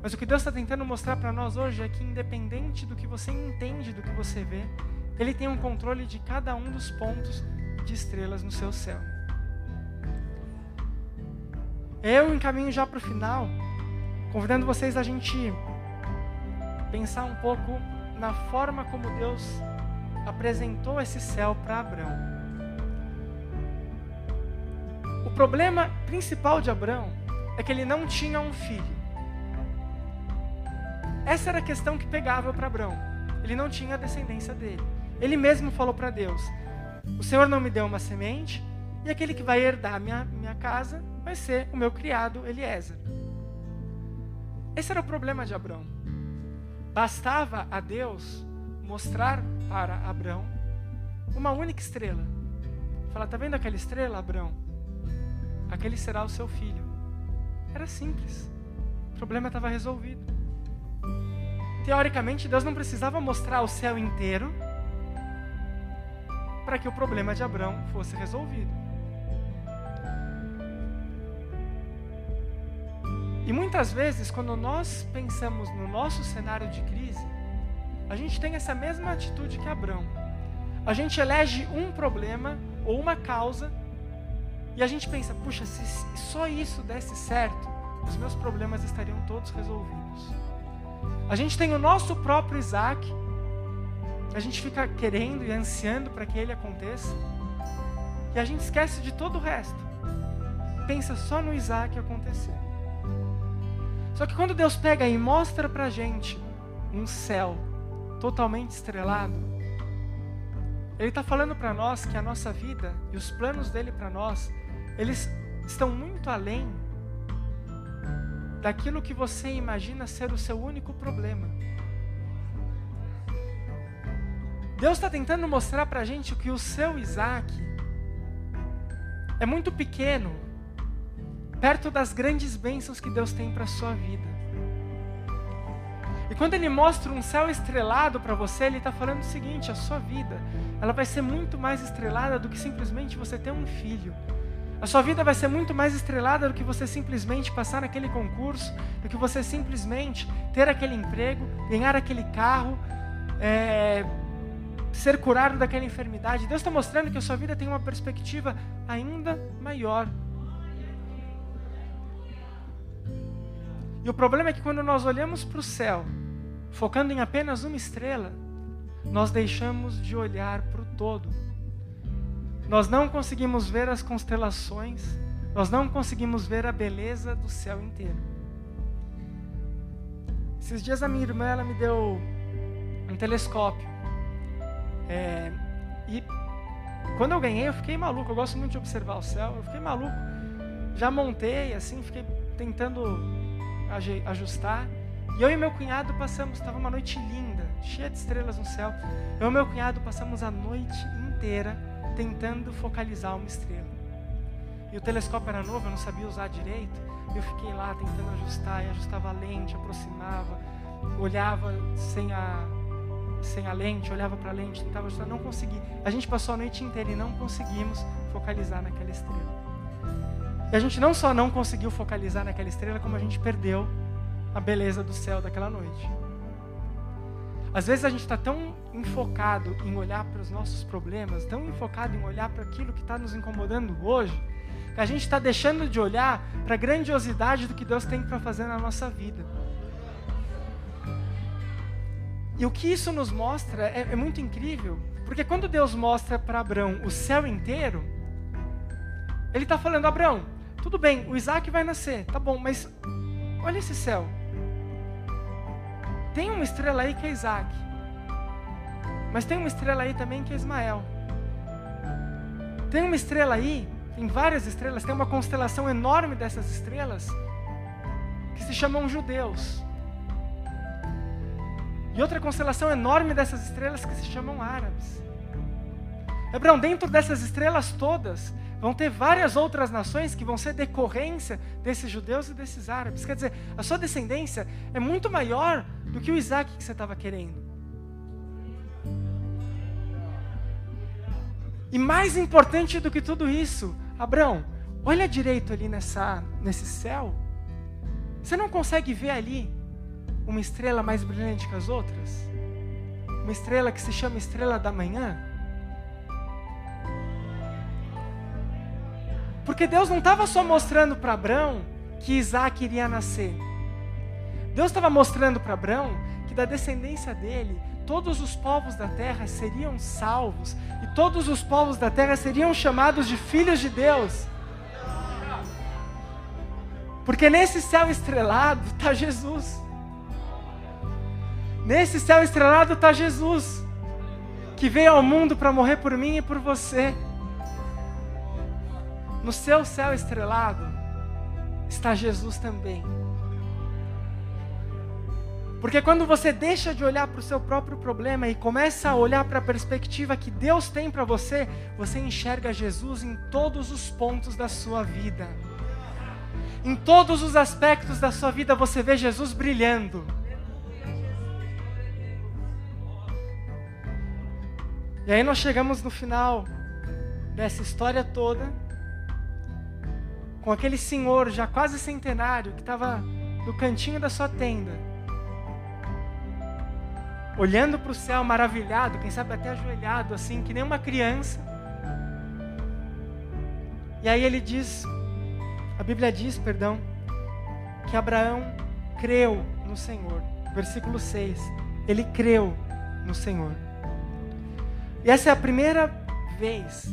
Mas o que Deus está tentando mostrar para nós hoje é que, independente do que você entende, do que você vê, Ele tem um controle de cada um dos pontos de estrelas no seu céu. Eu encaminho já para o final, convidando vocês a gente pensar um pouco na forma como Deus apresentou esse céu para Abraão. Problema principal de Abraão é que ele não tinha um filho. Essa era a questão que pegava para Abraão. Ele não tinha a descendência dele. Ele mesmo falou para Deus: O Senhor não me deu uma semente, e aquele que vai herdar minha, minha casa vai ser o meu criado Eliezer. Esse era o problema de Abraão. Bastava a Deus mostrar para Abraão uma única estrela. Falar, tá vendo aquela estrela, Abraão? Aquele será o seu filho. Era simples. O problema estava resolvido. Teoricamente, Deus não precisava mostrar o céu inteiro para que o problema de Abraão fosse resolvido. E muitas vezes, quando nós pensamos no nosso cenário de crise, a gente tem essa mesma atitude que Abraão. A gente elege um problema ou uma causa e a gente pensa: puxa, se só isso desse certo, os meus problemas estariam todos resolvidos. A gente tem o nosso próprio Isaac, a gente fica querendo e ansiando para que ele aconteça, e a gente esquece de todo o resto. Pensa só no Isaac acontecer. Só que quando Deus pega e mostra para a gente um céu totalmente estrelado, Ele está falando para nós que a nossa vida e os planos dele para nós, eles estão muito além daquilo que você imagina ser o seu único problema. Deus está tentando mostrar para a gente que o seu Isaac é muito pequeno perto das grandes bênçãos que Deus tem para a sua vida. E quando Ele mostra um céu estrelado para você, Ele está falando o seguinte: a sua vida ela vai ser muito mais estrelada do que simplesmente você ter um filho. A sua vida vai ser muito mais estrelada do que você simplesmente passar naquele concurso, do que você simplesmente ter aquele emprego, ganhar aquele carro, é, ser curado daquela enfermidade. Deus está mostrando que a sua vida tem uma perspectiva ainda maior. E o problema é que quando nós olhamos para o céu, focando em apenas uma estrela, nós deixamos de olhar para o todo. Nós não conseguimos ver as constelações, nós não conseguimos ver a beleza do céu inteiro. Esses dias a minha irmã ela me deu um telescópio. É, e quando eu ganhei, eu fiquei maluco. Eu gosto muito de observar o céu. Eu fiquei maluco. Já montei, assim, fiquei tentando ajustar. E eu e meu cunhado passamos, estava uma noite linda, cheia de estrelas no céu. Eu e meu cunhado passamos a noite inteira tentando focalizar uma estrela. E o telescópio era novo, eu não sabia usar direito. Eu fiquei lá tentando ajustar, e ajustava a lente, aproximava, olhava sem a, sem a lente, olhava para a lente, tentava ajustar, não consegui. A gente passou a noite inteira e não conseguimos focalizar naquela estrela. E a gente não só não conseguiu focalizar naquela estrela, como a gente perdeu a beleza do céu daquela noite. Às vezes a gente está tão enfocado em olhar para os nossos problemas, tão enfocado em olhar para aquilo que está nos incomodando hoje, que a gente está deixando de olhar para a grandiosidade do que Deus tem para fazer na nossa vida. E o que isso nos mostra é, é muito incrível, porque quando Deus mostra para Abraão o céu inteiro, Ele está falando: Abraão, tudo bem, o Isaac vai nascer, tá bom, mas olha esse céu. Tem uma estrela aí que é Isaac. Mas tem uma estrela aí também que é Ismael. Tem uma estrela aí, tem várias estrelas, tem uma constelação enorme dessas estrelas que se chamam judeus. E outra constelação enorme dessas estrelas que se chamam árabes. Hebrão, dentro dessas estrelas todas, vão ter várias outras nações que vão ser decorrência desses judeus e desses árabes. Quer dizer, a sua descendência é muito maior do que o Isaac que você estava querendo. E mais importante do que tudo isso, Abraão, olha direito ali nessa, nesse céu. Você não consegue ver ali uma estrela mais brilhante que as outras? Uma estrela que se chama estrela da manhã? Porque Deus não estava só mostrando para Abraão que Isaac iria nascer. Deus estava mostrando para Abraão que da descendência dele, todos os povos da terra seriam salvos e todos os povos da terra seriam chamados de filhos de Deus. Porque nesse céu estrelado está Jesus. Nesse céu estrelado está Jesus, que veio ao mundo para morrer por mim e por você. No seu céu estrelado está Jesus também. Porque quando você deixa de olhar para o seu próprio problema e começa a olhar para a perspectiva que Deus tem para você, você enxerga Jesus em todos os pontos da sua vida. Em todos os aspectos da sua vida você vê Jesus brilhando. E aí nós chegamos no final dessa história toda com aquele senhor já quase centenário que estava no cantinho da sua tenda, olhando para o céu maravilhado, quem sabe até ajoelhado, assim, que nem uma criança. E aí ele diz, a Bíblia diz, perdão, que Abraão creu no Senhor. Versículo 6. Ele creu no Senhor. E essa é a primeira vez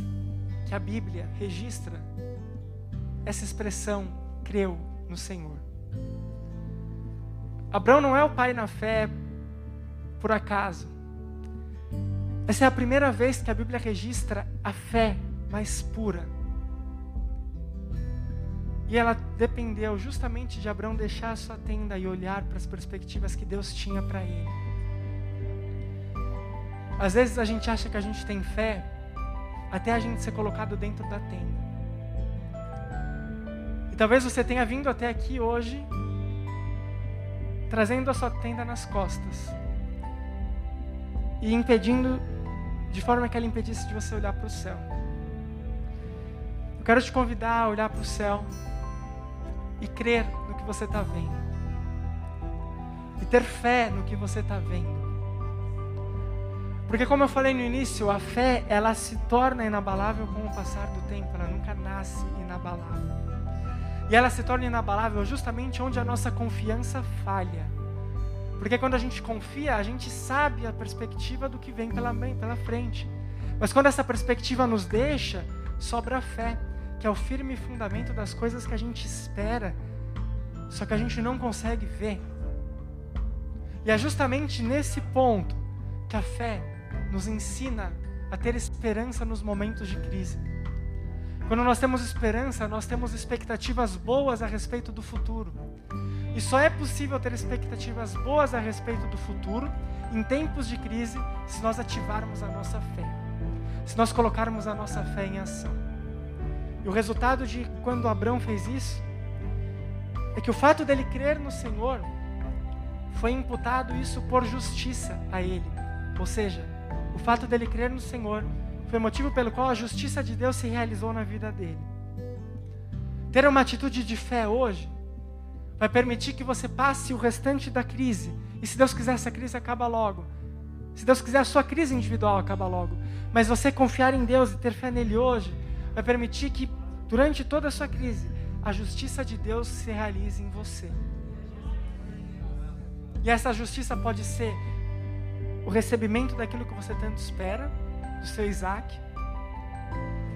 que a Bíblia registra essa expressão, creu no Senhor. Abraão não é o pai na fé por acaso. Essa é a primeira vez que a Bíblia registra a fé mais pura. E ela dependeu justamente de Abraão deixar a sua tenda e olhar para as perspectivas que Deus tinha para ele. Às vezes a gente acha que a gente tem fé até a gente ser colocado dentro da tenda. Talvez você tenha vindo até aqui hoje trazendo a sua tenda nas costas e impedindo, de forma que ela impedisse de você olhar para o céu. Eu quero te convidar a olhar para o céu e crer no que você está vendo. E ter fé no que você está vendo. Porque como eu falei no início, a fé ela se torna inabalável com o passar do tempo, ela nunca nasce inabalável. E ela se torna inabalável justamente onde a nossa confiança falha. Porque quando a gente confia, a gente sabe a perspectiva do que vem pela, pela frente. Mas quando essa perspectiva nos deixa, sobra a fé, que é o firme fundamento das coisas que a gente espera, só que a gente não consegue ver. E é justamente nesse ponto que a fé nos ensina a ter esperança nos momentos de crise. Quando nós temos esperança, nós temos expectativas boas a respeito do futuro. E só é possível ter expectativas boas a respeito do futuro em tempos de crise se nós ativarmos a nossa fé, se nós colocarmos a nossa fé em ação. E o resultado de quando Abraão fez isso é que o fato dele crer no Senhor foi imputado isso por justiça a ele. Ou seja, o fato dele crer no Senhor foi o motivo pelo qual a justiça de Deus se realizou na vida dele. Ter uma atitude de fé hoje vai permitir que você passe o restante da crise. E se Deus quiser, essa crise acaba logo. Se Deus quiser, a sua crise individual acaba logo. Mas você confiar em Deus e ter fé nele hoje vai permitir que, durante toda a sua crise, a justiça de Deus se realize em você. E essa justiça pode ser o recebimento daquilo que você tanto espera, do seu Isaac,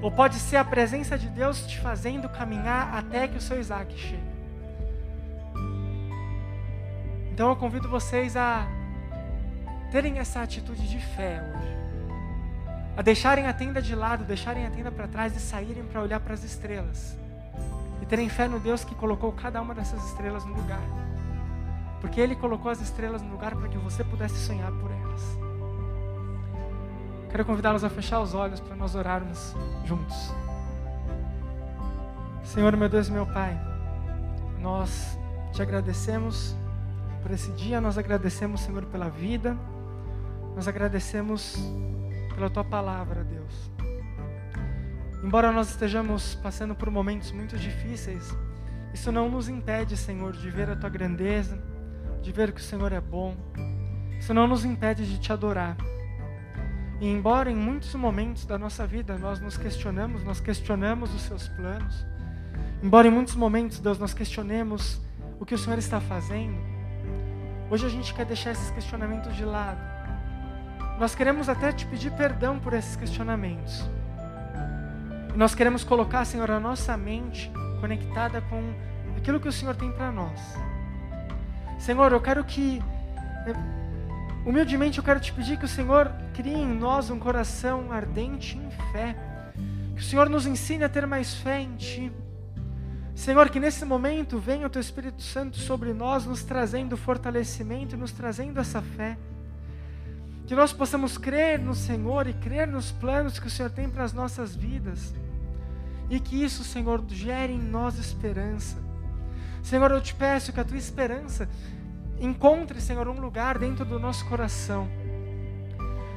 ou pode ser a presença de Deus te fazendo caminhar até que o seu Isaac chegue. Então eu convido vocês a terem essa atitude de fé hoje. A deixarem a tenda de lado, deixarem a tenda para trás e saírem para olhar para as estrelas. E terem fé no Deus que colocou cada uma dessas estrelas no lugar. Porque Ele colocou as estrelas no lugar para que você pudesse sonhar por elas. Quero convidá-los a fechar os olhos para nós orarmos juntos. Senhor, meu Deus e meu Pai, nós te agradecemos por esse dia, nós agradecemos, Senhor, pela vida, nós agradecemos pela tua palavra, Deus. Embora nós estejamos passando por momentos muito difíceis, isso não nos impede, Senhor, de ver a tua grandeza, de ver que o Senhor é bom. Isso não nos impede de te adorar. E embora em muitos momentos da nossa vida nós nos questionamos, nós questionamos os seus planos, embora em muitos momentos, Deus, nós questionemos o que o Senhor está fazendo, hoje a gente quer deixar esses questionamentos de lado. Nós queremos até te pedir perdão por esses questionamentos. Nós queremos colocar, Senhor, a nossa mente conectada com aquilo que o Senhor tem para nós. Senhor, eu quero que Humildemente eu quero te pedir que o Senhor crie em nós um coração ardente em fé. Que o Senhor nos ensine a ter mais fé em Ti. Senhor, que nesse momento venha o Teu Espírito Santo sobre nós, nos trazendo fortalecimento e nos trazendo essa fé. Que nós possamos crer no Senhor e crer nos planos que o Senhor tem para as nossas vidas. E que isso, Senhor, gere em nós esperança. Senhor, eu te peço que a tua esperança Encontre, Senhor, um lugar dentro do nosso coração.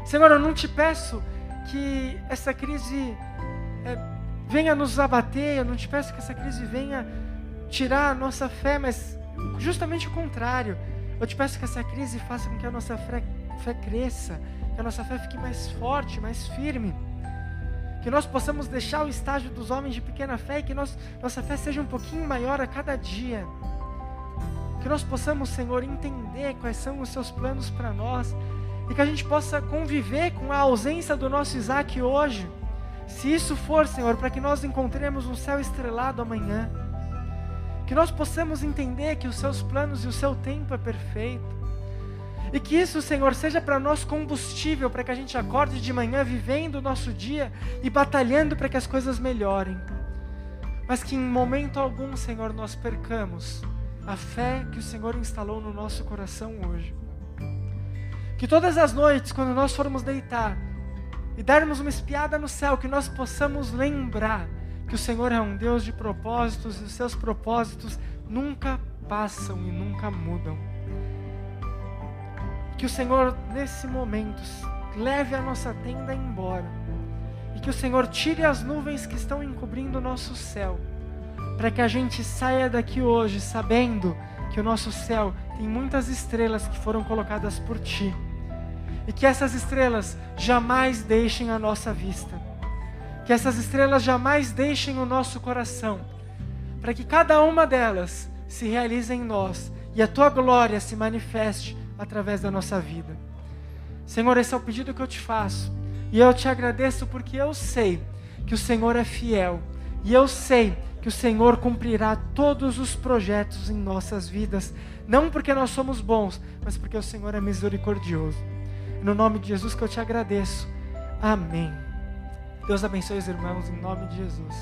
Senhor, eu não te peço que essa crise é, venha nos abater, eu não te peço que essa crise venha tirar a nossa fé, mas justamente o contrário. Eu te peço que essa crise faça com que a nossa fé, fé cresça, que a nossa fé fique mais forte, mais firme. Que nós possamos deixar o estágio dos homens de pequena fé e que nós, nossa fé seja um pouquinho maior a cada dia. Que nós possamos, Senhor, entender quais são os seus planos para nós e que a gente possa conviver com a ausência do nosso Isaac hoje. Se isso for, Senhor, para que nós encontremos um céu estrelado amanhã. Que nós possamos entender que os seus planos e o seu tempo é perfeito. E que isso, Senhor, seja para nós combustível para que a gente acorde de manhã vivendo o nosso dia e batalhando para que as coisas melhorem. Mas que em momento algum, Senhor, nós percamos a fé que o Senhor instalou no nosso coração hoje. Que todas as noites, quando nós formos deitar e darmos uma espiada no céu, que nós possamos lembrar que o Senhor é um Deus de propósitos e os seus propósitos nunca passam e nunca mudam. Que o Senhor, nesse momento, leve a nossa tenda embora e que o Senhor tire as nuvens que estão encobrindo o nosso céu, para que a gente saia daqui hoje sabendo que o nosso céu tem muitas estrelas que foram colocadas por Ti e que essas estrelas jamais deixem a nossa vista, que essas estrelas jamais deixem o nosso coração, para que cada uma delas se realize em nós e a Tua glória se manifeste através da nossa vida. Senhor, esse é o pedido que eu te faço. E eu te agradeço porque eu sei que o Senhor é fiel. E eu sei que o Senhor cumprirá todos os projetos em nossas vidas. Não porque nós somos bons, mas porque o Senhor é misericordioso. No nome de Jesus que eu te agradeço. Amém. Deus abençoe os irmãos em nome de Jesus.